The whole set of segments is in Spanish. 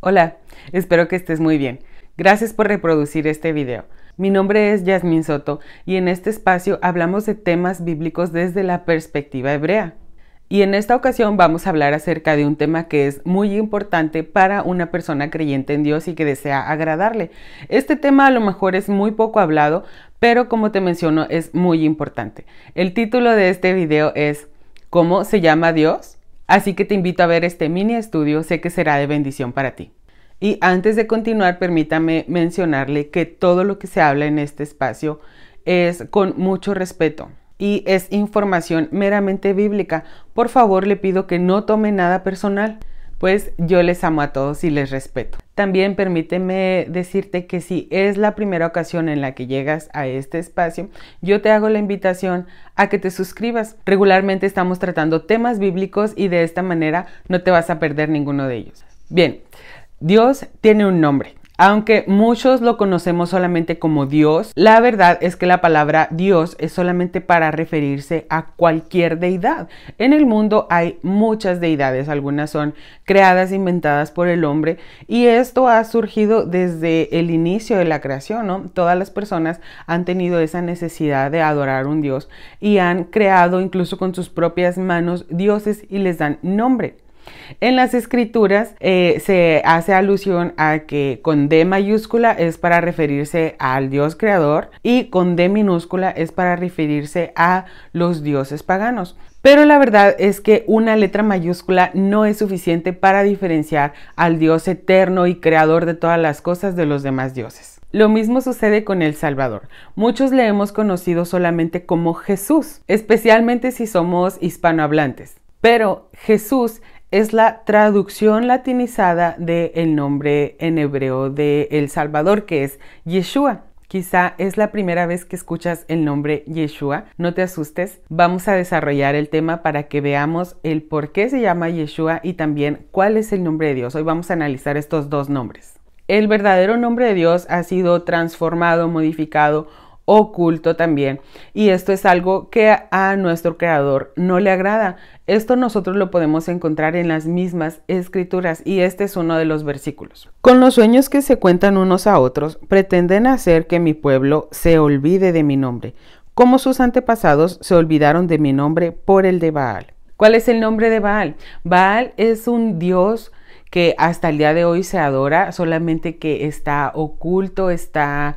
Hola, espero que estés muy bien. Gracias por reproducir este video. Mi nombre es Yasmin Soto y en este espacio hablamos de temas bíblicos desde la perspectiva hebrea. Y en esta ocasión vamos a hablar acerca de un tema que es muy importante para una persona creyente en Dios y que desea agradarle. Este tema a lo mejor es muy poco hablado, pero como te menciono es muy importante. El título de este video es ¿Cómo se llama Dios? Así que te invito a ver este mini estudio, sé que será de bendición para ti. Y antes de continuar, permítame mencionarle que todo lo que se habla en este espacio es con mucho respeto y es información meramente bíblica. Por favor, le pido que no tome nada personal pues yo les amo a todos y les respeto. También permíteme decirte que si es la primera ocasión en la que llegas a este espacio, yo te hago la invitación a que te suscribas. Regularmente estamos tratando temas bíblicos y de esta manera no te vas a perder ninguno de ellos. Bien, Dios tiene un nombre. Aunque muchos lo conocemos solamente como Dios, la verdad es que la palabra Dios es solamente para referirse a cualquier deidad. En el mundo hay muchas deidades, algunas son creadas, inventadas por el hombre y esto ha surgido desde el inicio de la creación. Todas las personas han tenido esa necesidad de adorar un Dios y han creado incluso con sus propias manos dioses y les dan nombre. En las escrituras eh, se hace alusión a que con D mayúscula es para referirse al Dios creador y con D minúscula es para referirse a los dioses paganos. Pero la verdad es que una letra mayúscula no es suficiente para diferenciar al Dios eterno y creador de todas las cosas de los demás dioses. Lo mismo sucede con el Salvador. Muchos le hemos conocido solamente como Jesús, especialmente si somos hispanohablantes. Pero Jesús es la traducción latinizada del nombre en hebreo de El Salvador, que es Yeshua. Quizá es la primera vez que escuchas el nombre Yeshua. No te asustes. Vamos a desarrollar el tema para que veamos el por qué se llama Yeshua y también cuál es el nombre de Dios. Hoy vamos a analizar estos dos nombres. El verdadero nombre de Dios ha sido transformado, modificado oculto también. Y esto es algo que a nuestro creador no le agrada. Esto nosotros lo podemos encontrar en las mismas escrituras y este es uno de los versículos. Con los sueños que se cuentan unos a otros, pretenden hacer que mi pueblo se olvide de mi nombre, como sus antepasados se olvidaron de mi nombre por el de Baal. ¿Cuál es el nombre de Baal? Baal es un dios que hasta el día de hoy se adora, solamente que está oculto, está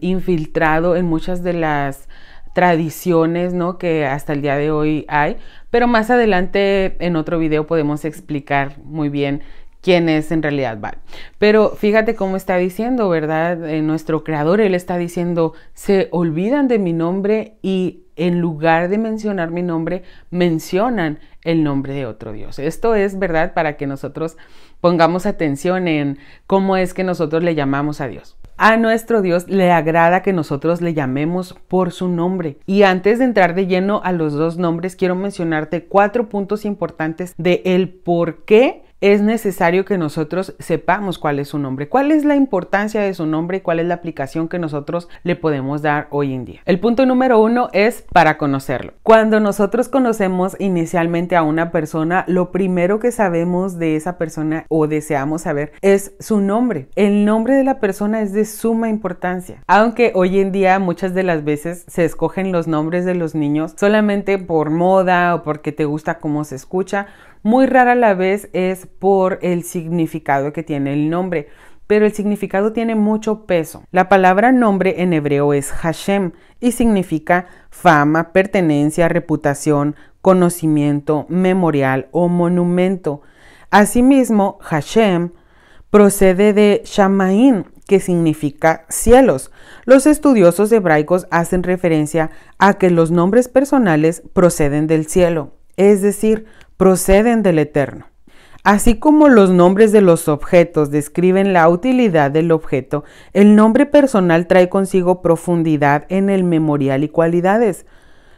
infiltrado en muchas de las tradiciones ¿no? que hasta el día de hoy hay, pero más adelante en otro video podemos explicar muy bien quién es en realidad Val. Pero fíjate cómo está diciendo, ¿verdad? Eh, nuestro creador, él está diciendo, se olvidan de mi nombre y en lugar de mencionar mi nombre, mencionan el nombre de otro Dios. Esto es verdad para que nosotros pongamos atención en cómo es que nosotros le llamamos a Dios. A nuestro Dios le agrada que nosotros le llamemos por su nombre. Y antes de entrar de lleno a los dos nombres, quiero mencionarte cuatro puntos importantes de el por qué es necesario que nosotros sepamos cuál es su nombre, cuál es la importancia de su nombre y cuál es la aplicación que nosotros le podemos dar hoy en día. El punto número uno es para conocerlo. Cuando nosotros conocemos inicialmente a una persona, lo primero que sabemos de esa persona o deseamos saber es su nombre. El nombre de la persona es de suma importancia. Aunque hoy en día muchas de las veces se escogen los nombres de los niños solamente por moda o porque te gusta cómo se escucha, muy rara la vez es por el significado que tiene el nombre, pero el significado tiene mucho peso. La palabra nombre en hebreo es Hashem y significa fama, pertenencia, reputación, conocimiento, memorial o monumento. Asimismo, Hashem procede de Shamaim, que significa cielos. Los estudiosos hebraicos hacen referencia a que los nombres personales proceden del cielo, es decir, proceden del Eterno. Así como los nombres de los objetos describen la utilidad del objeto, el nombre personal trae consigo profundidad en el memorial y cualidades.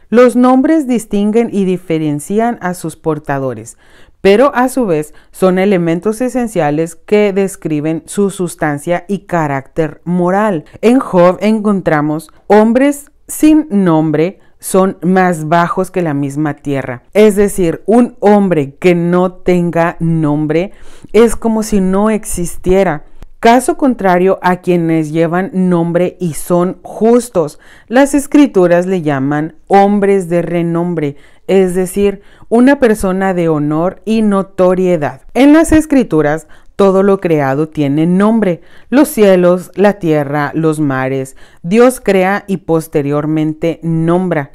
Los nombres distinguen y diferencian a sus portadores, pero a su vez son elementos esenciales que describen su sustancia y carácter moral. En Job encontramos hombres sin nombre, son más bajos que la misma tierra. Es decir, un hombre que no tenga nombre es como si no existiera. Caso contrario a quienes llevan nombre y son justos. Las escrituras le llaman hombres de renombre, es decir, una persona de honor y notoriedad. En las escrituras todo lo creado tiene nombre, los cielos, la tierra, los mares. Dios crea y posteriormente nombra.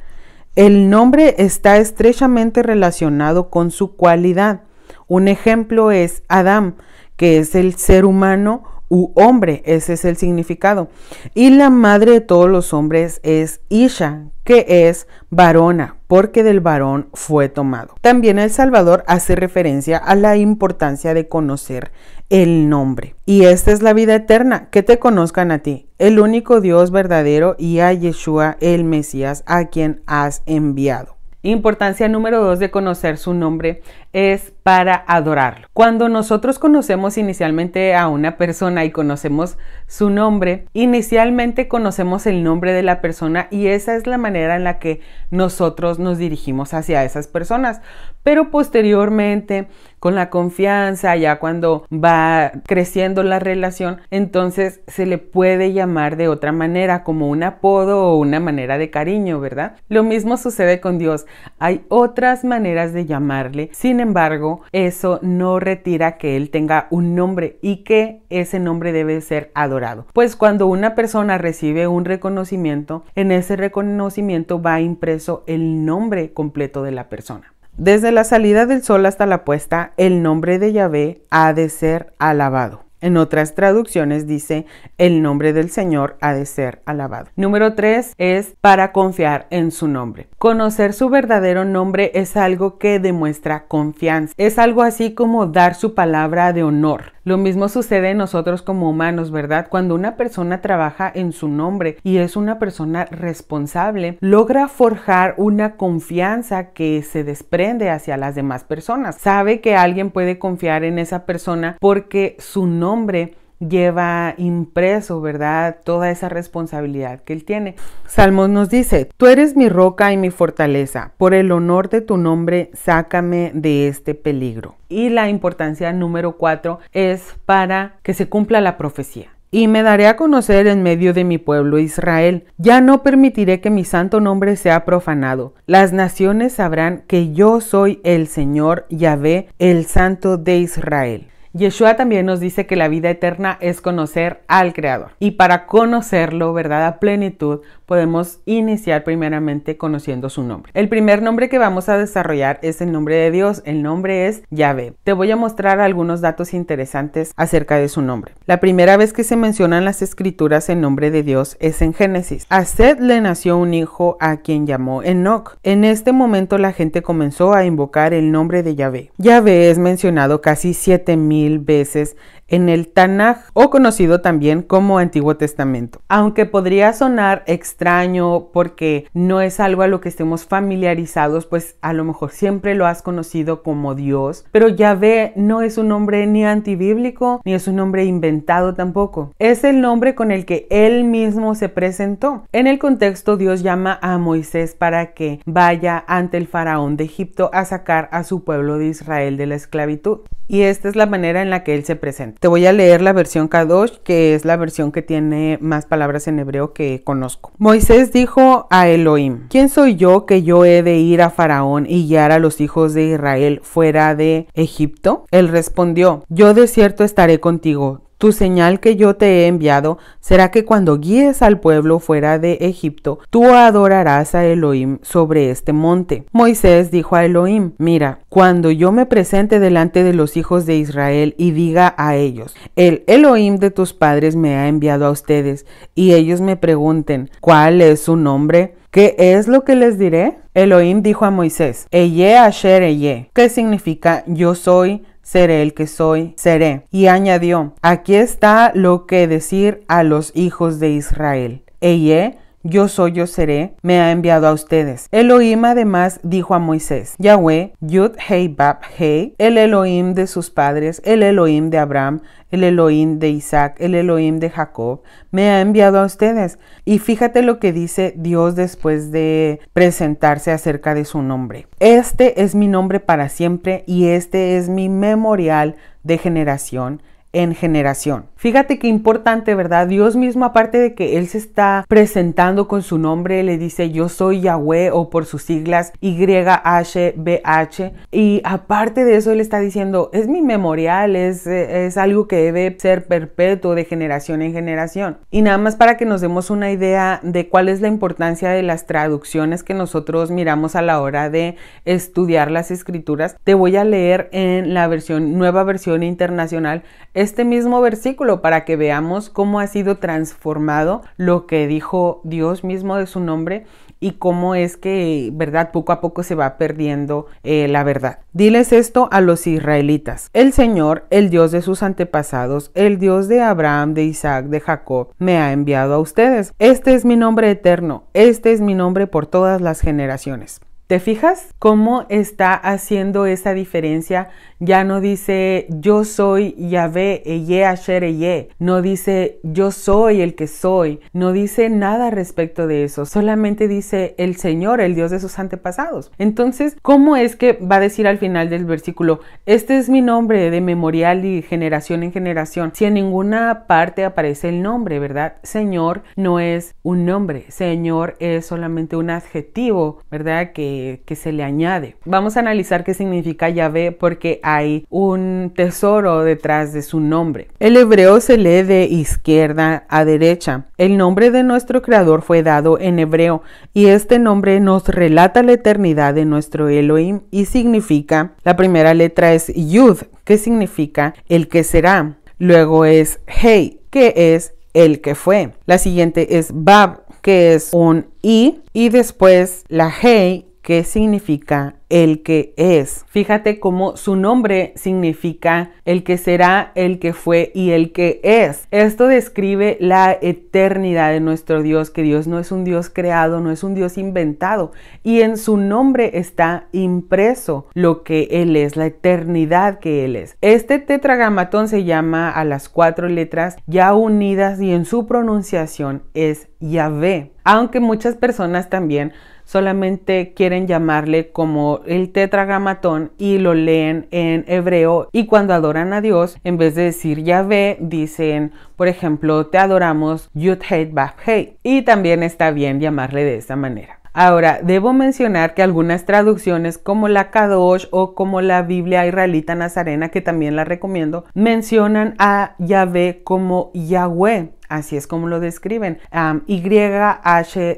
El nombre está estrechamente relacionado con su cualidad. Un ejemplo es Adán, que es el ser humano u hombre, ese es el significado. Y la madre de todos los hombres es Isha, que es varona, porque del varón fue tomado. También el Salvador hace referencia a la importancia de conocer el nombre. Y esta es la vida eterna, que te conozcan a ti, el único Dios verdadero, y a Yeshua, el Mesías, a quien has enviado. Importancia número dos de conocer su nombre es para adorarlo. Cuando nosotros conocemos inicialmente a una persona y conocemos su nombre, inicialmente conocemos el nombre de la persona y esa es la manera en la que nosotros nos dirigimos hacia esas personas. Pero posteriormente, con la confianza, ya cuando va creciendo la relación, entonces se le puede llamar de otra manera, como un apodo o una manera de cariño, ¿verdad? Lo mismo sucede con Dios. Hay otras maneras de llamarle, sin embargo, eso no retira que Él tenga un nombre y que ese nombre debe ser adorado. Pues cuando una persona recibe un reconocimiento, en ese reconocimiento va impreso el nombre completo de la persona. Desde la salida del sol hasta la puesta, el nombre de Yahvé ha de ser alabado. En otras traducciones dice, el nombre del Señor ha de ser alabado. Número 3 es para confiar en su nombre. Conocer su verdadero nombre es algo que demuestra confianza. Es algo así como dar su palabra de honor. Lo mismo sucede en nosotros como humanos, ¿verdad? Cuando una persona trabaja en su nombre y es una persona responsable, logra forjar una confianza que se desprende hacia las demás personas. Sabe que alguien puede confiar en esa persona porque su nombre lleva impreso, ¿verdad? Toda esa responsabilidad que él tiene. Salmos nos dice, tú eres mi roca y mi fortaleza, por el honor de tu nombre, sácame de este peligro. Y la importancia número cuatro es para que se cumpla la profecía. Y me daré a conocer en medio de mi pueblo Israel. Ya no permitiré que mi santo nombre sea profanado. Las naciones sabrán que yo soy el Señor Yahvé, el Santo de Israel. Yeshua también nos dice que la vida eterna es conocer al Creador. Y para conocerlo, ¿verdad? A plenitud, podemos iniciar primeramente conociendo su nombre. El primer nombre que vamos a desarrollar es el nombre de Dios. El nombre es Yahvé. Te voy a mostrar algunos datos interesantes acerca de su nombre. La primera vez que se mencionan las escrituras el nombre de Dios es en Génesis. A Seth le nació un hijo a quien llamó Enoch. En este momento la gente comenzó a invocar el nombre de Yahvé. Yahvé es mencionado casi 7000 veces en el Tanaj o conocido también como Antiguo Testamento. Aunque podría sonar extraño porque no es algo a lo que estemos familiarizados, pues a lo mejor siempre lo has conocido como Dios, pero Yahvé no es un nombre ni antibíblico ni es un nombre inventado tampoco. Es el nombre con el que él mismo se presentó. En el contexto Dios llama a Moisés para que vaya ante el faraón de Egipto a sacar a su pueblo de Israel de la esclavitud. Y esta es la manera en la que él se presenta. Te voy a leer la versión Kadosh, que es la versión que tiene más palabras en hebreo que conozco. Moisés dijo a Elohim, ¿quién soy yo que yo he de ir a Faraón y guiar a los hijos de Israel fuera de Egipto? Él respondió, yo de cierto estaré contigo tu señal que yo te he enviado será que cuando guíes al pueblo fuera de Egipto, tú adorarás a Elohim sobre este monte. Moisés dijo a Elohim, mira, cuando yo me presente delante de los hijos de Israel y diga a ellos, el Elohim de tus padres me ha enviado a ustedes, y ellos me pregunten, ¿cuál es su nombre? ¿Qué es lo que les diré? Elohim dijo a Moisés, Eye Asher Eye, que significa yo soy seré el que soy, seré. Y añadió, aquí está lo que decir a los hijos de Israel. Eye, yo soy, yo seré, me ha enviado a ustedes. Elohim además dijo a Moisés, Yahweh, Yud Hei Bab Hei, el Elohim de sus padres, el Elohim de Abraham, el Elohim de Isaac, el Elohim de Jacob, me ha enviado a ustedes. Y fíjate lo que dice Dios después de presentarse acerca de su nombre. Este es mi nombre para siempre y este es mi memorial de generación en generación. Fíjate qué importante, ¿verdad? Dios mismo, aparte de que Él se está presentando con su nombre, le dice yo soy Yahweh o por sus siglas YHBH. Y aparte de eso, Él está diciendo es mi memorial, es, es algo que debe ser perpetuo de generación en generación. Y nada más para que nos demos una idea de cuál es la importancia de las traducciones que nosotros miramos a la hora de estudiar las escrituras, te voy a leer en la versión, nueva versión internacional, este mismo versículo para que veamos cómo ha sido transformado lo que dijo Dios mismo de su nombre y cómo es que, ¿verdad? Poco a poco se va perdiendo eh, la verdad. Diles esto a los israelitas. El Señor, el Dios de sus antepasados, el Dios de Abraham, de Isaac, de Jacob, me ha enviado a ustedes. Este es mi nombre eterno, este es mi nombre por todas las generaciones. ¿Te fijas cómo está haciendo esa diferencia? Ya no dice yo soy Yahvé, Eye, Asher, Eye. No dice yo soy el que soy. No dice nada respecto de eso. Solamente dice el Señor, el Dios de sus antepasados. Entonces, ¿cómo es que va a decir al final del versículo, este es mi nombre de memorial y generación en generación? Si en ninguna parte aparece el nombre, ¿verdad? Señor no es un nombre. Señor es solamente un adjetivo, ¿verdad? Que que, se le añade. Vamos a analizar qué significa Yahvé porque hay un tesoro detrás de su nombre. El hebreo se lee de izquierda a derecha. El nombre de nuestro creador fue dado en hebreo y este nombre nos relata la eternidad de nuestro Elohim y significa, la primera letra es Yud, que significa el que será. Luego es Hey, que es el que fue. La siguiente es Bab, que es un I, y después la Hey, ¿Qué significa el que es. Fíjate cómo su nombre significa el que será, el que fue y el que es. Esto describe la eternidad de nuestro Dios, que Dios no es un Dios creado, no es un Dios inventado. Y en su nombre está impreso lo que Él es, la eternidad que Él es. Este tetragramatón se llama a las cuatro letras ya unidas y en su pronunciación es Yahvé. Aunque muchas personas también solamente quieren llamarle como el tetragramatón y lo leen en hebreo y cuando adoran a Dios, en vez de decir Yahvé, dicen, por ejemplo, te adoramos Yud Hei Hei y también está bien llamarle de esa manera. Ahora, debo mencionar que algunas traducciones como la Kadosh o como la Biblia israelita nazarena, que también la recomiendo, mencionan a Yahvé como Yahweh. Así es como lo describen. Y-H-W-H.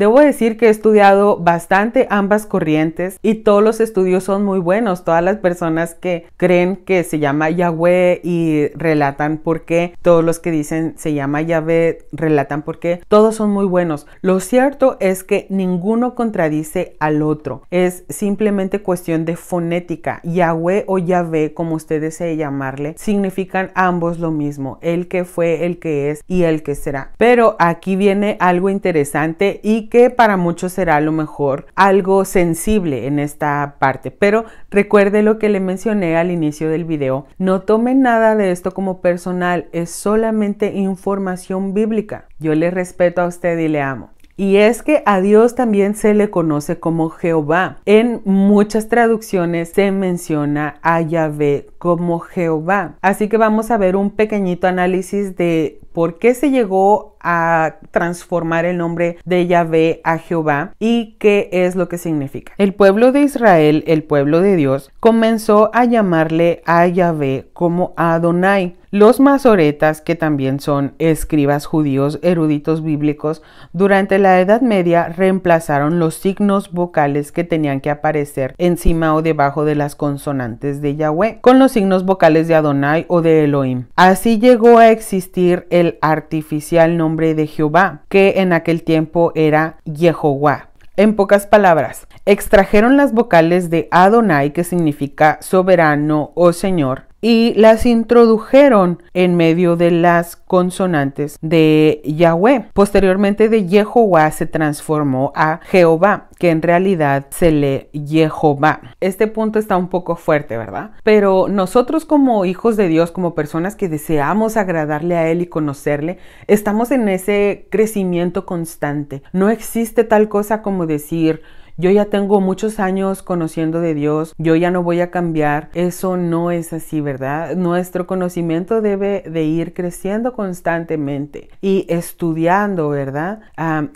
Debo decir que he estudiado bastante ambas corrientes y todos los estudios son muy buenos. Todas las personas que creen que se llama Yahweh y relatan por qué, todos los que dicen se llama Yahvé relatan por qué, todos son muy buenos. Lo cierto es que ninguno contradice al otro. Es simplemente cuestión de fonética. Yahweh o Yahvé, como usted desee llamarle, significan ambos lo mismo. El que fue, el que es y el que será. Pero aquí viene algo interesante y que para muchos será a lo mejor algo sensible en esta parte. Pero recuerde lo que le mencioné al inicio del video. No tomen nada de esto como personal, es solamente información bíblica. Yo le respeto a usted y le amo. Y es que a Dios también se le conoce como Jehová. En muchas traducciones se menciona a Yahvé como Jehová. Así que vamos a ver un pequeñito análisis de por qué se llegó a transformar el nombre de Yahvé a Jehová y qué es lo que significa. El pueblo de Israel, el pueblo de Dios, comenzó a llamarle a Yahvé como Adonai. Los masoretas, que también son escribas judíos eruditos bíblicos, durante la Edad Media reemplazaron los signos vocales que tenían que aparecer encima o debajo de las consonantes de Yahweh con los signos vocales de Adonai o de Elohim. Así llegó a existir el artificial nombre de Jehová, que en aquel tiempo era Jehová. En pocas palabras, extrajeron las vocales de Adonai, que significa soberano o Señor, y las introdujeron en medio de las consonantes de Yahweh. Posteriormente de Jehová se transformó a Jehová, que en realidad se lee Jehová. Este punto está un poco fuerte, ¿verdad? Pero nosotros como hijos de Dios, como personas que deseamos agradarle a Él y conocerle, estamos en ese crecimiento constante. No existe tal cosa como decir, yo ya tengo muchos años conociendo de Dios, yo ya no voy a cambiar. Eso no es así, ¿verdad? Nuestro conocimiento debe de ir creciendo constantemente y estudiando, ¿verdad?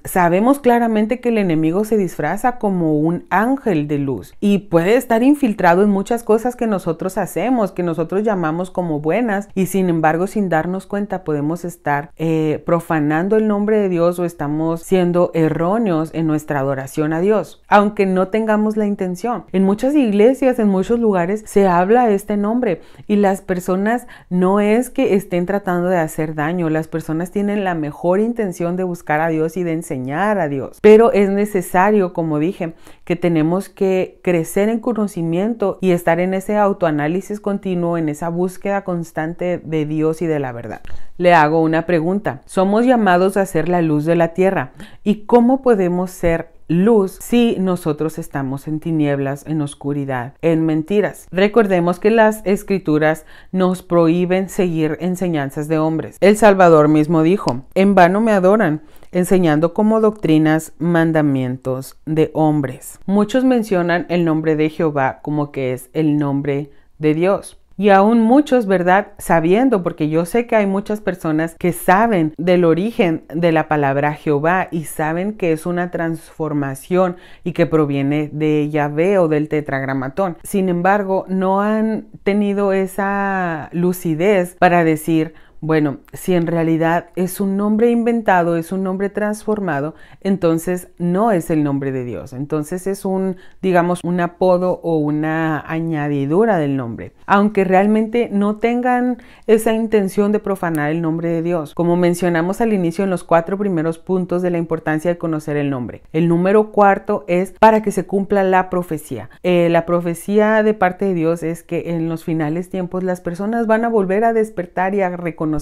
sabemos claramente que el enemigo se disfraza como un ángel de luz y puede estar infiltrado en muchas cosas que nosotros hacemos, que nosotros llamamos como buenas y sin embargo sin darnos cuenta podemos estar eh, profanando el nombre de Dios o estamos siendo erróneos en nuestra adoración a Dios aunque no tengamos la intención. En muchas iglesias, en muchos lugares, se habla este nombre y las personas no es que estén tratando de hacer daño, las personas tienen la mejor intención de buscar a Dios y de enseñar a Dios. Pero es necesario, como dije, que tenemos que crecer en conocimiento y estar en ese autoanálisis continuo, en esa búsqueda constante de Dios y de la verdad. Le hago una pregunta. Somos llamados a ser la luz de la tierra. ¿Y cómo podemos ser luz si nosotros estamos en tinieblas, en oscuridad, en mentiras. Recordemos que las escrituras nos prohíben seguir enseñanzas de hombres. El Salvador mismo dijo, en vano me adoran, enseñando como doctrinas mandamientos de hombres. Muchos mencionan el nombre de Jehová como que es el nombre de Dios. Y aún muchos, ¿verdad? Sabiendo, porque yo sé que hay muchas personas que saben del origen de la palabra Jehová y saben que es una transformación y que proviene de Yahvé o del tetragramatón. Sin embargo, no han tenido esa lucidez para decir, bueno, si en realidad es un nombre inventado, es un nombre transformado, entonces no es el nombre de Dios. Entonces es un, digamos, un apodo o una añadidura del nombre. Aunque realmente no tengan esa intención de profanar el nombre de Dios. Como mencionamos al inicio en los cuatro primeros puntos de la importancia de conocer el nombre. El número cuarto es para que se cumpla la profecía. Eh, la profecía de parte de Dios es que en los finales tiempos las personas van a volver a despertar y a reconocer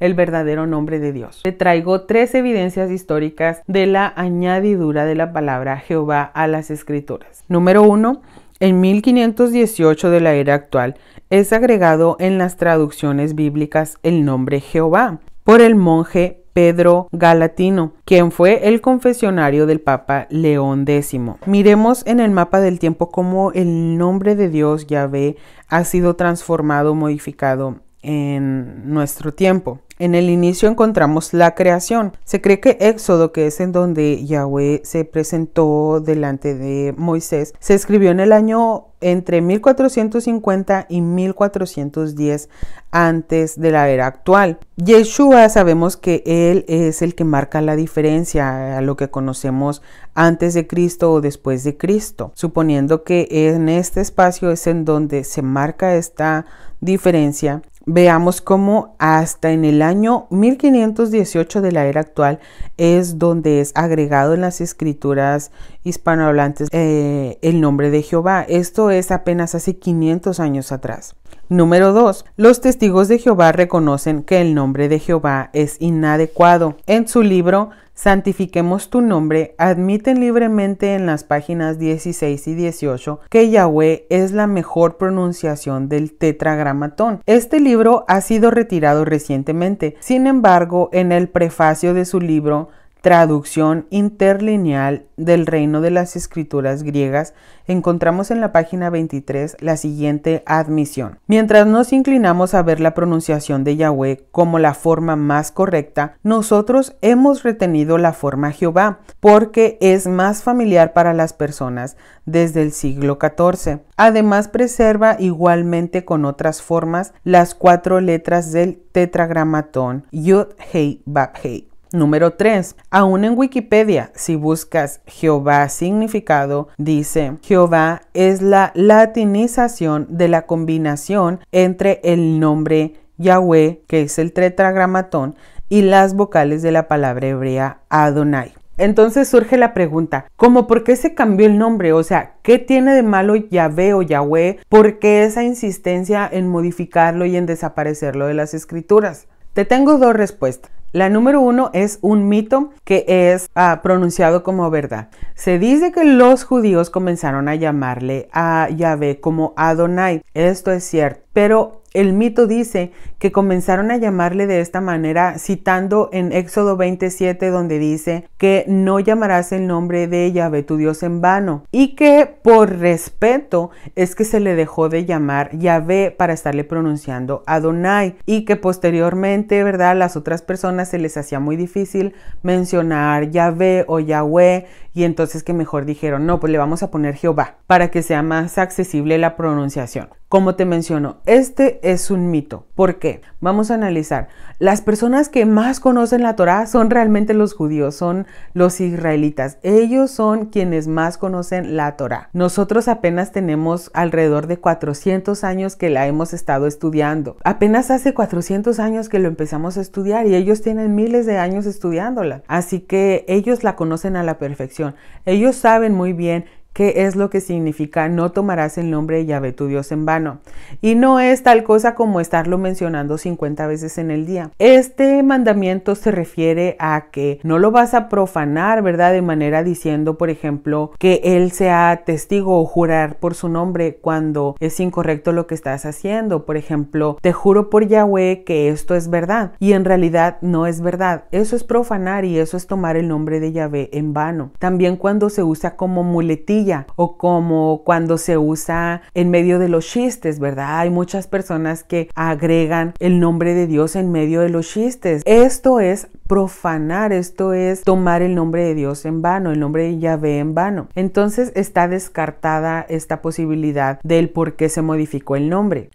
el verdadero nombre de Dios. Te traigo tres evidencias históricas de la añadidura de la palabra Jehová a las escrituras. Número uno, en 1518 de la era actual es agregado en las traducciones bíblicas el nombre Jehová por el monje Pedro Galatino, quien fue el confesionario del Papa León X. Miremos en el mapa del tiempo cómo el nombre de Dios Yahvé ha sido transformado, modificado en nuestro tiempo. En el inicio encontramos la creación. Se cree que Éxodo, que es en donde Yahweh se presentó delante de Moisés, se escribió en el año entre 1450 y 1410 antes de la era actual. Yeshua sabemos que él es el que marca la diferencia a lo que conocemos antes de Cristo o después de Cristo, suponiendo que en este espacio es en donde se marca esta diferencia veamos cómo hasta en el año 1518 de la era actual es donde es agregado en las escrituras hispanohablantes eh, el nombre de Jehová. Esto es apenas hace 500 años atrás. Número 2. Los testigos de Jehová reconocen que el nombre de Jehová es inadecuado. En su libro Santifiquemos tu nombre, admiten libremente en las páginas 16 y 18 que Yahweh es la mejor pronunciación del tetragramatón. Este libro ha sido retirado recientemente. Sin embargo, en el prefacio de su libro Traducción interlineal del reino de las escrituras griegas, encontramos en la página 23 la siguiente admisión. Mientras nos inclinamos a ver la pronunciación de Yahweh como la forma más correcta, nosotros hemos retenido la forma Jehová, porque es más familiar para las personas desde el siglo XIV. Además, preserva igualmente con otras formas las cuatro letras del tetragramatón Yud Hei Bab Hei. Número 3. Aún en Wikipedia, si buscas Jehová significado, dice Jehová es la latinización de la combinación entre el nombre Yahweh, que es el tetragramatón, y las vocales de la palabra hebrea Adonai. Entonces surge la pregunta, ¿cómo por qué se cambió el nombre? O sea, ¿qué tiene de malo Yahvé o Yahweh? ¿Por qué esa insistencia en modificarlo y en desaparecerlo de las escrituras? Te tengo dos respuestas. La número uno es un mito que es ah, pronunciado como verdad. Se dice que los judíos comenzaron a llamarle a Yahvé como Adonai. Esto es cierto, pero el mito dice que comenzaron a llamarle de esta manera citando en Éxodo 27 donde dice que no llamarás el nombre de Yahvé tu Dios en vano y que por respeto es que se le dejó de llamar Yahvé para estarle pronunciando Adonai y que posteriormente, ¿verdad? Las otras personas se les hacía muy difícil mencionar Yahvé o Yahweh y entonces que mejor dijeron, no, pues le vamos a poner Jehová para que sea más accesible la pronunciación. Como te menciono, este es un mito. ¿Por qué? Vamos a analizar. Las personas que más conocen la Torá son realmente los judíos, son los israelitas. Ellos son quienes más conocen la Torá. Nosotros apenas tenemos alrededor de 400 años que la hemos estado estudiando. Apenas hace 400 años que lo empezamos a estudiar y ellos tienen miles de años estudiándola. Así que ellos la conocen a la perfección. Ellos saben muy bien ¿Qué es lo que significa no tomarás el nombre de Yahvé tu Dios en vano? Y no es tal cosa como estarlo mencionando 50 veces en el día. Este mandamiento se refiere a que no lo vas a profanar, ¿verdad? De manera diciendo, por ejemplo, que Él sea testigo o jurar por su nombre cuando es incorrecto lo que estás haciendo. Por ejemplo, te juro por Yahweh que esto es verdad y en realidad no es verdad. Eso es profanar y eso es tomar el nombre de Yahvé en vano. También cuando se usa como muletilla o como cuando se usa en medio de los chistes, ¿verdad? Hay muchas personas que agregan el nombre de Dios en medio de los chistes. Esto es profanar, esto es tomar el nombre de Dios en vano, el nombre de Yahvé en vano. Entonces está descartada esta posibilidad del por qué se modificó el nombre.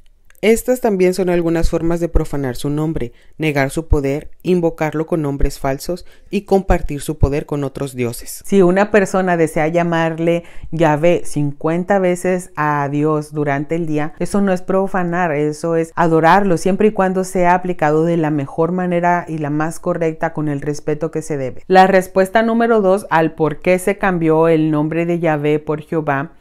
Estas también son algunas formas de profanar su nombre, negar su poder, invocarlo con nombres falsos y compartir su poder con otros dioses. Si una persona desea llamarle Yahvé 50 veces a Dios durante el día, eso no es profanar, eso es adorarlo siempre y cuando sea aplicado de la mejor manera y la más correcta con el respeto que se debe. La respuesta número dos al por qué se cambió el nombre de Yahvé por Jehová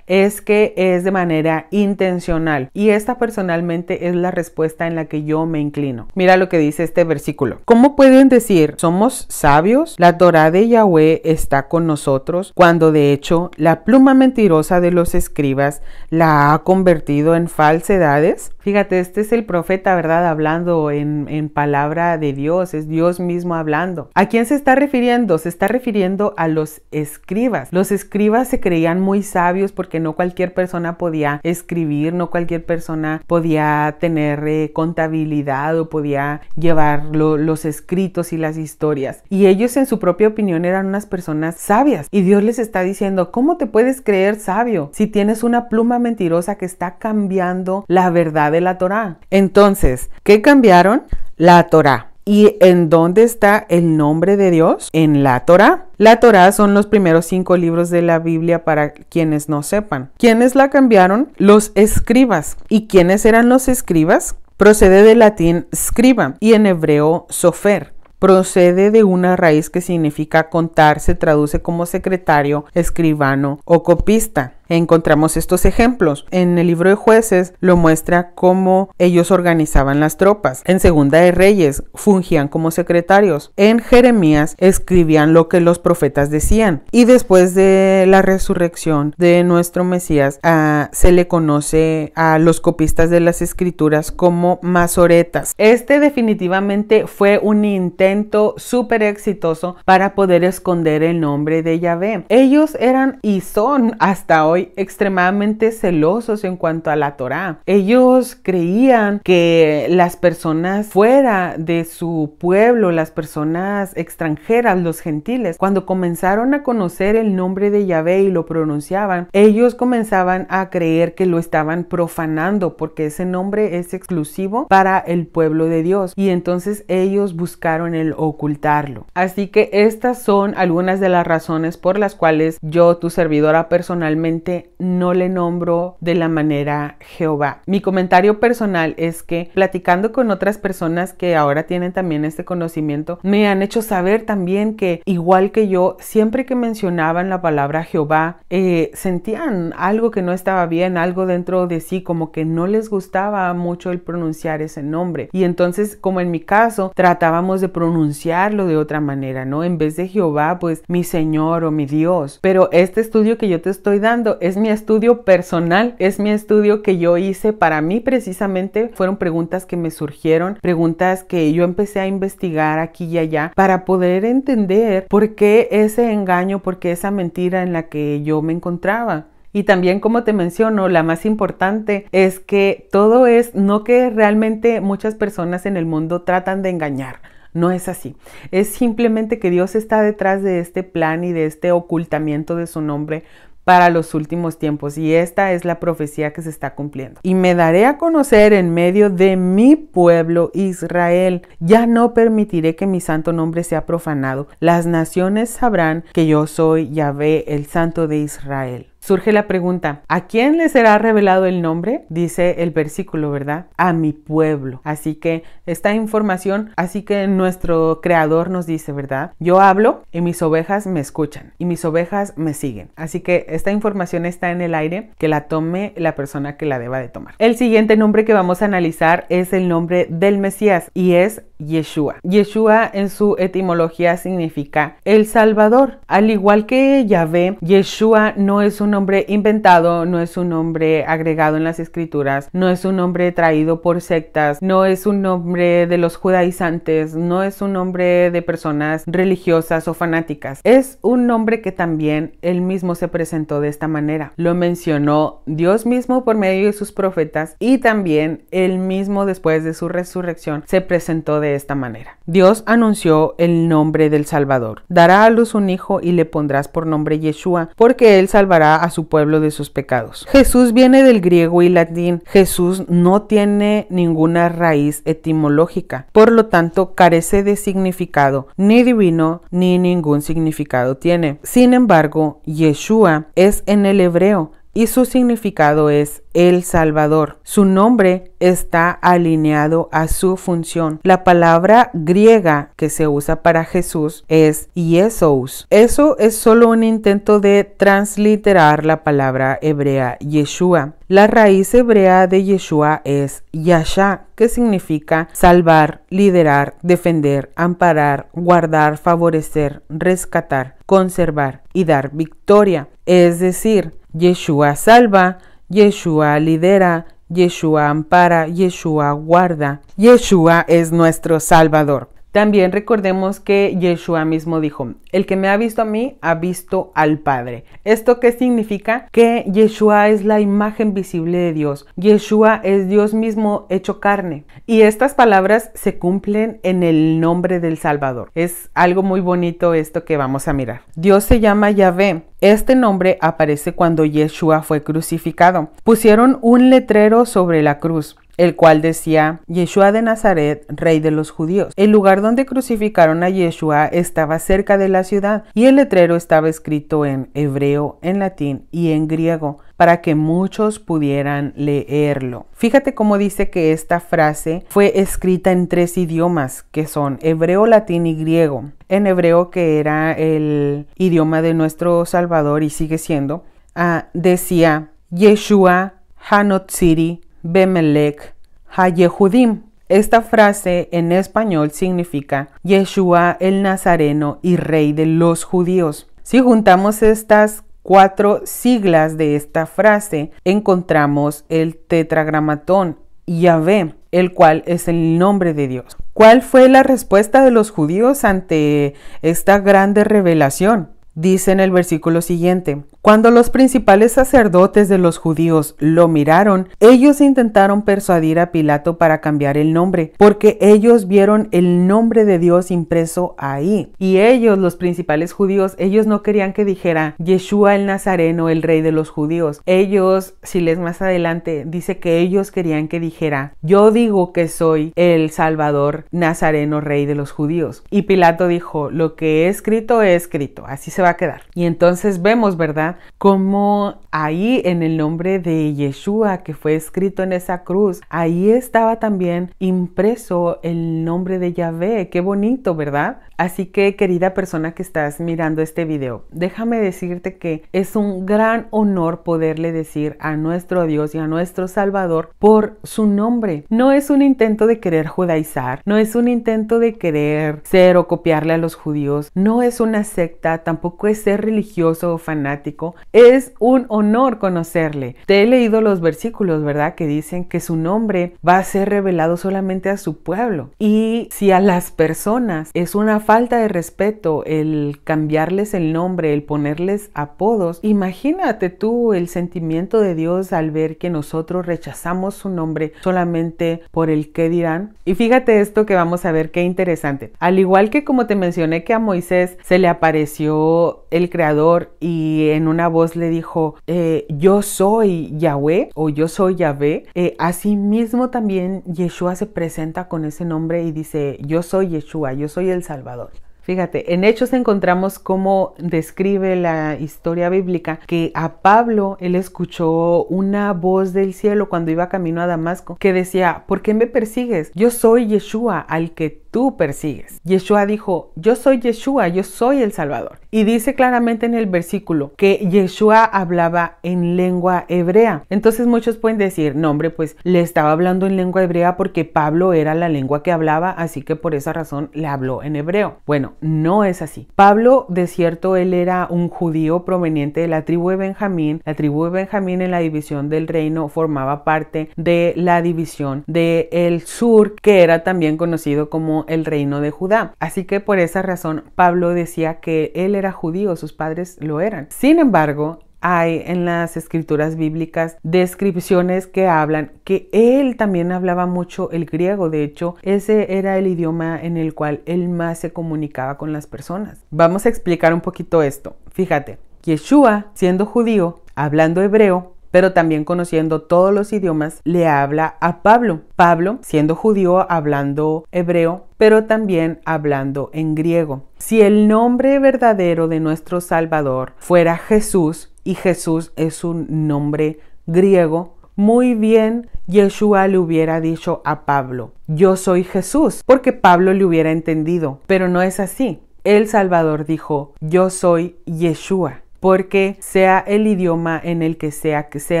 es que es de manera intencional y esta personalmente es la respuesta en la que yo me inclino. Mira lo que dice este versículo. ¿Cómo pueden decir somos sabios? La Torah de Yahweh está con nosotros cuando de hecho la pluma mentirosa de los escribas la ha convertido en falsedades. Fíjate, este es el profeta, ¿verdad? Hablando en, en palabra de Dios, es Dios mismo hablando. ¿A quién se está refiriendo? Se está refiriendo a los escribas. Los escribas se creían muy sabios porque no cualquier persona podía escribir, no cualquier persona podía tener eh, contabilidad o podía llevar los escritos y las historias. Y ellos en su propia opinión eran unas personas sabias. Y Dios les está diciendo, ¿cómo te puedes creer sabio si tienes una pluma mentirosa que está cambiando la verdad de la Torah? Entonces, ¿qué cambiaron? La Torah. ¿Y en dónde está el nombre de Dios? En la Torah. La Torah son los primeros cinco libros de la Biblia para quienes no sepan. ¿Quiénes la cambiaron? Los escribas. ¿Y quiénes eran los escribas? Procede del latín scriba y en hebreo sofer procede de una raíz que significa contar, se traduce como secretario, escribano o copista encontramos estos ejemplos. En el libro de jueces lo muestra cómo ellos organizaban las tropas. En Segunda de Reyes fungían como secretarios. En Jeremías escribían lo que los profetas decían. Y después de la resurrección de nuestro Mesías ah, se le conoce a los copistas de las escrituras como masoretas. Este definitivamente fue un intento súper exitoso para poder esconder el nombre de Yahvé. Ellos eran y son hasta hoy extremadamente celosos en cuanto a la Torá. Ellos creían que las personas fuera de su pueblo, las personas extranjeras, los gentiles, cuando comenzaron a conocer el nombre de Yahvé y lo pronunciaban, ellos comenzaban a creer que lo estaban profanando porque ese nombre es exclusivo para el pueblo de Dios y entonces ellos buscaron el ocultarlo. Así que estas son algunas de las razones por las cuales yo, tu servidora personalmente, no le nombro de la manera Jehová. Mi comentario personal es que platicando con otras personas que ahora tienen también este conocimiento, me han hecho saber también que igual que yo, siempre que mencionaban la palabra Jehová, eh, sentían algo que no estaba bien, algo dentro de sí, como que no les gustaba mucho el pronunciar ese nombre. Y entonces, como en mi caso, tratábamos de pronunciarlo de otra manera, ¿no? En vez de Jehová, pues mi Señor o mi Dios. Pero este estudio que yo te estoy dando es mi estudio personal, es mi estudio que yo hice para mí precisamente. Fueron preguntas que me surgieron, preguntas que yo empecé a investigar aquí y allá para poder entender por qué ese engaño, por qué esa mentira en la que yo me encontraba. Y también, como te menciono, la más importante es que todo es no que realmente muchas personas en el mundo tratan de engañar. No es así. Es simplemente que Dios está detrás de este plan y de este ocultamiento de su nombre para los últimos tiempos y esta es la profecía que se está cumpliendo. Y me daré a conocer en medio de mi pueblo Israel. Ya no permitiré que mi santo nombre sea profanado. Las naciones sabrán que yo soy Yahvé, el santo de Israel. Surge la pregunta, ¿a quién le será revelado el nombre? Dice el versículo, ¿verdad? A mi pueblo. Así que esta información, así que nuestro creador nos dice, ¿verdad? Yo hablo y mis ovejas me escuchan y mis ovejas me siguen. Así que esta información está en el aire, que la tome la persona que la deba de tomar. El siguiente nombre que vamos a analizar es el nombre del Mesías y es Yeshua. Yeshua en su etimología significa el Salvador. Al igual que Yahvé, Yeshua no es un nombre inventado, no es un nombre agregado en las escrituras, no es un nombre traído por sectas, no es un nombre de los judaizantes, no es un nombre de personas religiosas o fanáticas. Es un nombre que también él mismo se presentó de esta manera. Lo mencionó Dios mismo por medio de sus profetas y también él mismo después de su resurrección se presentó de esta manera. Dios anunció el nombre del Salvador. Dará a luz un hijo y le pondrás por nombre Yeshua, porque él salvará a su pueblo de sus pecados. Jesús viene del griego y latín. Jesús no tiene ninguna raíz etimológica, por lo tanto carece de significado, ni divino ni ningún significado tiene. Sin embargo, Yeshua es en el hebreo y su significado es el Salvador. Su nombre está alineado a su función. La palabra griega que se usa para Jesús es Iesos. Eso es solo un intento de transliterar la palabra hebrea Yeshua. La raíz hebrea de Yeshua es Yasha, que significa salvar, liderar, defender, amparar, guardar, favorecer, rescatar, conservar y dar victoria. Es decir, Yeshua salva, Yeshua lidera, Yeshua ampara, Yeshua guarda. Yeshua es nuestro Salvador. También recordemos que Yeshua mismo dijo, el que me ha visto a mí ha visto al Padre. ¿Esto qué significa? Que Yeshua es la imagen visible de Dios. Yeshua es Dios mismo hecho carne. Y estas palabras se cumplen en el nombre del Salvador. Es algo muy bonito esto que vamos a mirar. Dios se llama Yahvé. Este nombre aparece cuando Yeshua fue crucificado. Pusieron un letrero sobre la cruz el cual decía Yeshua de Nazaret, rey de los judíos. El lugar donde crucificaron a Yeshua estaba cerca de la ciudad y el letrero estaba escrito en hebreo, en latín y en griego para que muchos pudieran leerlo. Fíjate cómo dice que esta frase fue escrita en tres idiomas, que son hebreo, latín y griego. En hebreo, que era el idioma de nuestro Salvador y sigue siendo, ah, decía Yeshua Hanotziri Bemelech Hayehudim. Esta frase en español significa Yeshua el Nazareno y Rey de los judíos. Si juntamos estas cuatro siglas de esta frase, encontramos el tetragramatón Yahvé, el cual es el nombre de Dios. ¿Cuál fue la respuesta de los judíos ante esta grande revelación? Dice en el versículo siguiente, cuando los principales sacerdotes de los judíos lo miraron, ellos intentaron persuadir a Pilato para cambiar el nombre, porque ellos vieron el nombre de Dios impreso ahí. Y ellos, los principales judíos, ellos no querían que dijera Yeshua el Nazareno, el rey de los judíos. Ellos, si les más adelante, dice que ellos querían que dijera yo digo que soy el Salvador Nazareno, rey de los judíos. Y Pilato dijo, lo que he escrito he escrito, así se va va a quedar. Y entonces vemos, ¿verdad? Como ahí en el nombre de Yeshua que fue escrito en esa cruz, ahí estaba también impreso el nombre de Yahvé. Qué bonito, ¿verdad? Así que querida persona que estás mirando este video, déjame decirte que es un gran honor poderle decir a nuestro Dios y a nuestro Salvador por su nombre. No es un intento de querer judaizar, no es un intento de querer ser o copiarle a los judíos, no es una secta, tampoco es ser religioso o fanático, es un honor conocerle. Te he leído los versículos, ¿verdad? Que dicen que su nombre va a ser revelado solamente a su pueblo. Y si a las personas es una falta de respeto el cambiarles el nombre, el ponerles apodos, imagínate tú el sentimiento de Dios al ver que nosotros rechazamos su nombre solamente por el que dirán. Y fíjate esto que vamos a ver qué interesante. Al igual que como te mencioné que a Moisés se le apareció el creador y en una voz le dijo eh, yo soy Yahweh o yo soy Yahvé, eh, asimismo también Yeshua se presenta con ese nombre y dice yo soy Yeshua, yo soy el Salvador. Fíjate, en Hechos encontramos cómo describe la historia bíblica que a Pablo él escuchó una voz del cielo cuando iba camino a Damasco que decía, ¿por qué me persigues? Yo soy Yeshua al que tú persigues. Yeshua dijo, yo soy Yeshua, yo soy el Salvador. Y dice claramente en el versículo que Yeshua hablaba en lengua hebrea. Entonces muchos pueden decir, no hombre, pues le estaba hablando en lengua hebrea porque Pablo era la lengua que hablaba, así que por esa razón le habló en hebreo. Bueno, no es así. Pablo, de cierto, él era un judío proveniente de la tribu de Benjamín. La tribu de Benjamín en la división del reino formaba parte de la división del el sur, que era también conocido como el reino de Judá. Así que por esa razón Pablo decía que él era judío, sus padres lo eran. Sin embargo, hay en las escrituras bíblicas descripciones que hablan que él también hablaba mucho el griego. De hecho, ese era el idioma en el cual él más se comunicaba con las personas. Vamos a explicar un poquito esto. Fíjate, Yeshua, siendo judío, hablando hebreo, pero también conociendo todos los idiomas, le habla a Pablo. Pablo, siendo judío, hablando hebreo, pero también hablando en griego. Si el nombre verdadero de nuestro Salvador fuera Jesús, y Jesús es un nombre griego, muy bien Yeshua le hubiera dicho a Pablo, yo soy Jesús, porque Pablo le hubiera entendido, pero no es así. El Salvador dijo, yo soy Yeshua porque sea el idioma en el que sea que se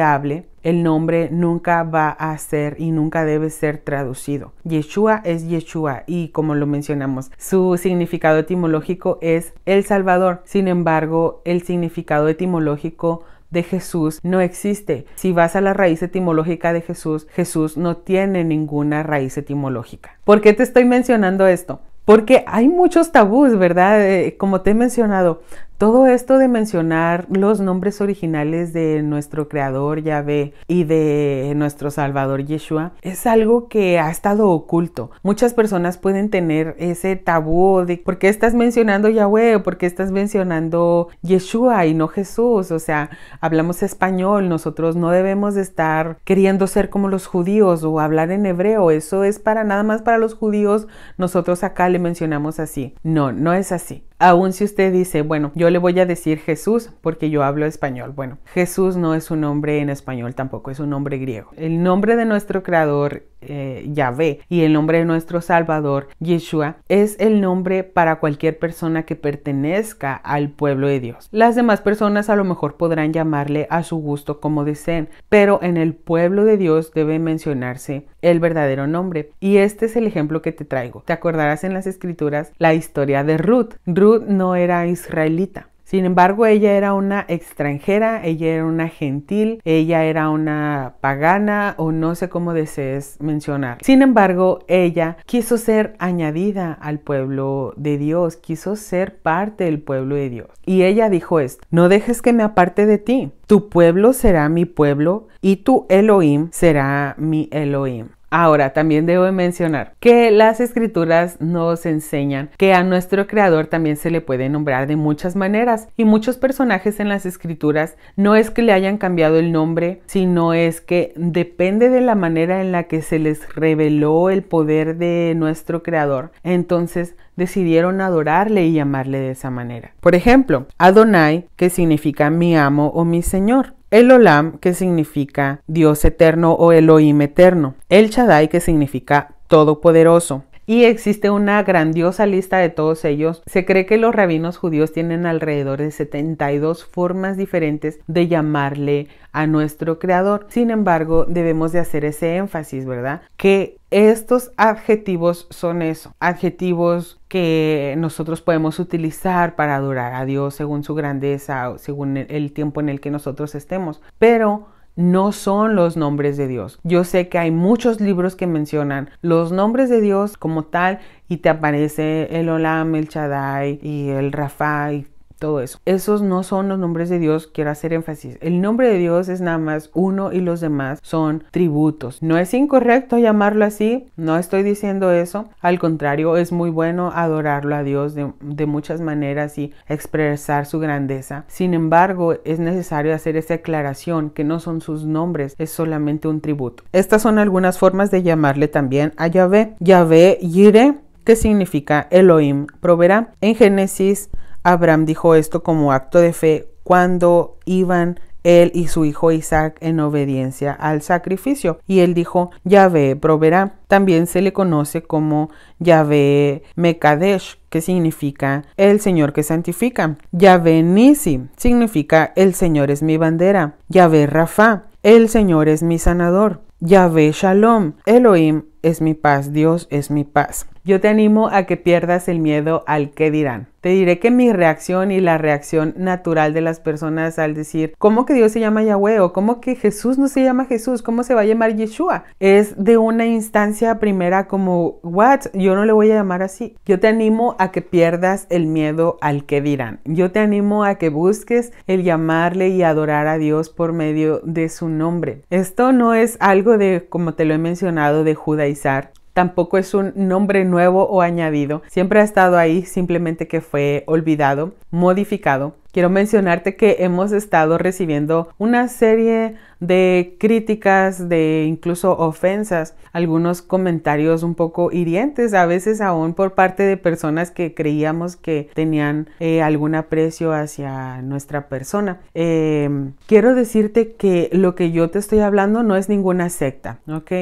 hable, el nombre nunca va a ser y nunca debe ser traducido. Yeshua es Yeshua y como lo mencionamos, su significado etimológico es el Salvador. Sin embargo, el significado etimológico de Jesús no existe. Si vas a la raíz etimológica de Jesús, Jesús no tiene ninguna raíz etimológica. ¿Por qué te estoy mencionando esto? Porque hay muchos tabús, ¿verdad? Eh, como te he mencionado, todo esto de mencionar los nombres originales de nuestro creador Yahvé y de nuestro Salvador Yeshua es algo que ha estado oculto. Muchas personas pueden tener ese tabú de ¿por qué estás mencionando Yahvé o por qué estás mencionando Yeshua y no Jesús? O sea, hablamos español, nosotros no debemos estar queriendo ser como los judíos o hablar en hebreo. Eso es para nada más para los judíos. Nosotros acá le mencionamos así. No, no es así. Aún si usted dice, bueno, yo le voy a decir Jesús porque yo hablo español. Bueno, Jesús no es un nombre en español tampoco, es un nombre griego. El nombre de nuestro creador eh, Yahvé y el nombre de nuestro Salvador, Yeshua, es el nombre para cualquier persona que pertenezca al pueblo de Dios. Las demás personas a lo mejor podrán llamarle a su gusto como deseen, pero en el pueblo de Dios debe mencionarse el verdadero nombre. Y este es el ejemplo que te traigo. Te acordarás en las escrituras la historia de Ruth. Ruth no era israelita. Sin embargo, ella era una extranjera, ella era una gentil, ella era una pagana o no sé cómo desees mencionar. Sin embargo, ella quiso ser añadida al pueblo de Dios, quiso ser parte del pueblo de Dios. Y ella dijo esto, no dejes que me aparte de ti, tu pueblo será mi pueblo y tu Elohim será mi Elohim. Ahora, también debo mencionar que las escrituras nos enseñan que a nuestro creador también se le puede nombrar de muchas maneras y muchos personajes en las escrituras no es que le hayan cambiado el nombre, sino es que depende de la manera en la que se les reveló el poder de nuestro creador. Entonces, decidieron adorarle y llamarle de esa manera. Por ejemplo, Adonai, que significa mi amo o mi señor. El Olam, que significa Dios eterno o Elohim eterno. El Shaddai, que significa todopoderoso y existe una grandiosa lista de todos ellos. Se cree que los rabinos judíos tienen alrededor de 72 formas diferentes de llamarle a nuestro creador. Sin embargo, debemos de hacer ese énfasis, ¿verdad? Que estos adjetivos son eso, adjetivos que nosotros podemos utilizar para adorar a Dios según su grandeza o según el tiempo en el que nosotros estemos, pero no son los nombres de Dios. Yo sé que hay muchos libros que mencionan los nombres de Dios como tal y te aparece el Olam, el Shaddai y el Rafa y todo eso. Esos no son los nombres de Dios, quiero hacer énfasis. El nombre de Dios es nada más uno y los demás son tributos. No es incorrecto llamarlo así, no estoy diciendo eso. Al contrario, es muy bueno adorarlo a Dios de, muchas maneras y expresar su grandeza. Sin embargo, es necesario hacer esa aclaración que no son sus nombres, es solamente un tributo. Estas son algunas formas de llamarle también a Yahvé. Yahvé Yire, que significa Elohim, proveerá. En Génesis Abraham dijo esto como acto de fe cuando iban él y su hijo Isaac en obediencia al sacrificio. Y él dijo, Yahvé proveerá. También se le conoce como Yahvé Mekadesh, que significa el Señor que santifica. Yahvé Nisi significa el Señor es mi bandera. Yahvé Rafa, el Señor es mi sanador. Yahvé Shalom, Elohim es mi paz, Dios es mi paz. Yo te animo a que pierdas el miedo al que dirán. Te diré que mi reacción y la reacción natural de las personas al decir, ¿cómo que Dios se llama Yahweh? o ¿cómo que Jesús no se llama Jesús? ¿Cómo se va a llamar Yeshua? Es de una instancia primera como, ¿what? Yo no le voy a llamar así. Yo te animo a que pierdas el miedo al que dirán. Yo te animo a que busques el llamarle y adorar a Dios por medio de su nombre. Esto no es algo de, como te lo he mencionado, de judaizar tampoco es un nombre nuevo o añadido, siempre ha estado ahí, simplemente que fue olvidado, modificado. Quiero mencionarte que hemos estado recibiendo una serie de críticas, de incluso ofensas, algunos comentarios un poco hirientes, a veces aún por parte de personas que creíamos que tenían eh, algún aprecio hacia nuestra persona. Em, quiero decirte que lo que yo te estoy hablando no es ninguna secta, ¿ok?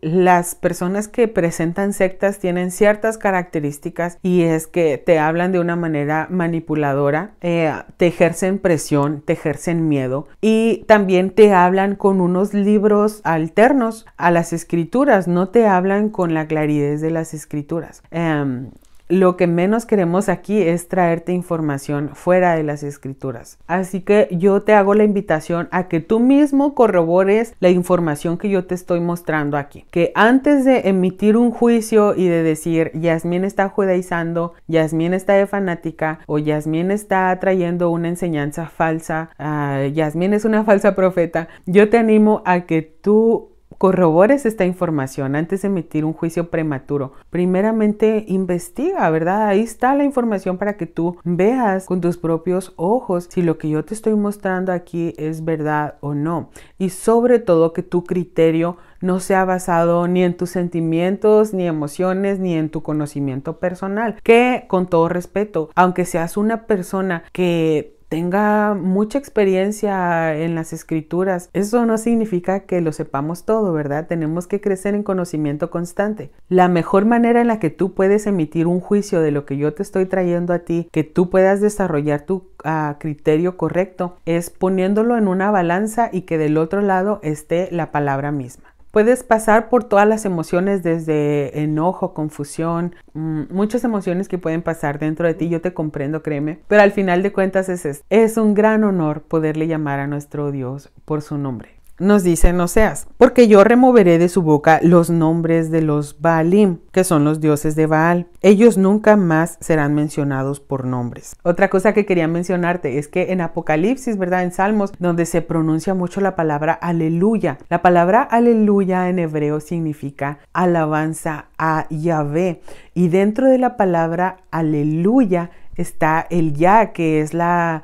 Las personas que presentan sectas tienen ciertas características y es que te hablan de una manera manipuladora, eh, te ejercen presión, te ejercen miedo y también te hablan con unos libros alternos a las escrituras, no te hablan con la claridad de las escrituras. Em, lo que menos queremos aquí es traerte información fuera de las escrituras. Así que yo te hago la invitación a que tú mismo corrobores la información que yo te estoy mostrando aquí. Que antes de emitir un juicio y de decir Yasmín está judaizando, Yasmín está de fanática o Yasmín está trayendo una enseñanza falsa, uh, Yasmín es una falsa profeta, yo te animo a que tú corrobores esta información antes de emitir un juicio prematuro. Primeramente investiga, ¿verdad? Ahí está la información para que tú veas con tus propios ojos si lo que yo te estoy mostrando aquí es verdad o no. Y sobre todo que tu criterio no sea basado ni en tus sentimientos, ni emociones, ni en tu conocimiento personal. Que con todo respeto, aunque seas una persona que tenga mucha experiencia en las escrituras, eso no significa que lo sepamos todo, ¿verdad? Tenemos que crecer en conocimiento constante. La mejor manera en la que tú puedes emitir un juicio de lo que yo te estoy trayendo a ti, que tú puedas desarrollar tu ah, criterio correcto, es poniéndolo en una balanza y que del otro lado esté la palabra misma. Puedes pasar por todas las emociones desde enojo, confusión, mm, muchas emociones que pueden pasar dentro de ti. Yo te comprendo, créeme. Pero al final de cuentas es Es un gran honor poderle llamar a nuestro Dios por su nombre. Nos dice en Oseas, porque yo removeré de su boca los nombres de los Baalim, que son los dioses de Baal. Ellos nunca más serán mencionados por nombres. Otra cosa que quería mencionarte es que en Apocalipsis, ¿verdad? En Salmos, donde se pronuncia mucho la palabra aleluya. La palabra aleluya en hebreo significa alabanza a Yahvé. Y dentro de la palabra aleluya está el ya, que es la,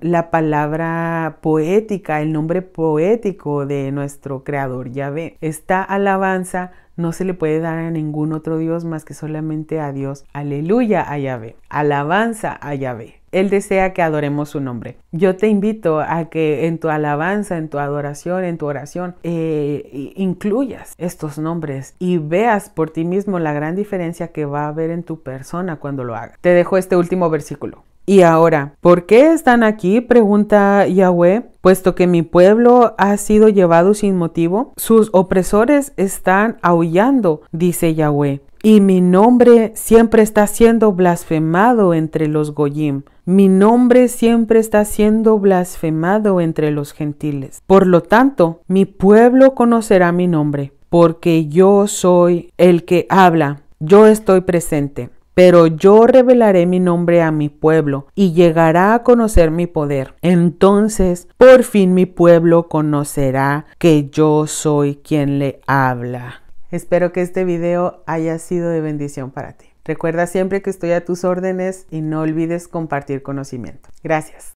la palabra poética, el nombre poético de nuestro creador Yahvé. Esta alabanza no se le puede dar a ningún otro Dios más que solamente a Dios. Aleluya a Yahvé. Alabanza a Yahvé. Él desea que adoremos su nombre. Yo te invito a que en tu alabanza, en tu adoración, en tu oración, eh, incluyas estos nombres y veas por ti mismo la gran diferencia que va a haber en tu persona cuando lo hagas. Te dejo este último versículo. Y ahora, ¿por qué están aquí? pregunta Yahweh. Puesto que mi pueblo ha sido llevado sin motivo, sus opresores están aullando, dice Yahweh. Y mi nombre siempre está siendo blasfemado entre los Goyim. Mi nombre siempre está siendo blasfemado entre los gentiles. Por lo tanto, mi pueblo conocerá mi nombre, porque yo soy el que habla, yo estoy presente. Pero yo revelaré mi nombre a mi pueblo y llegará a conocer mi poder. Entonces, por fin mi pueblo conocerá que yo soy quien le habla. Espero que este video haya sido de bendición para ti. Recuerda siempre que estoy a tus órdenes y no olvides compartir conocimiento. Gracias.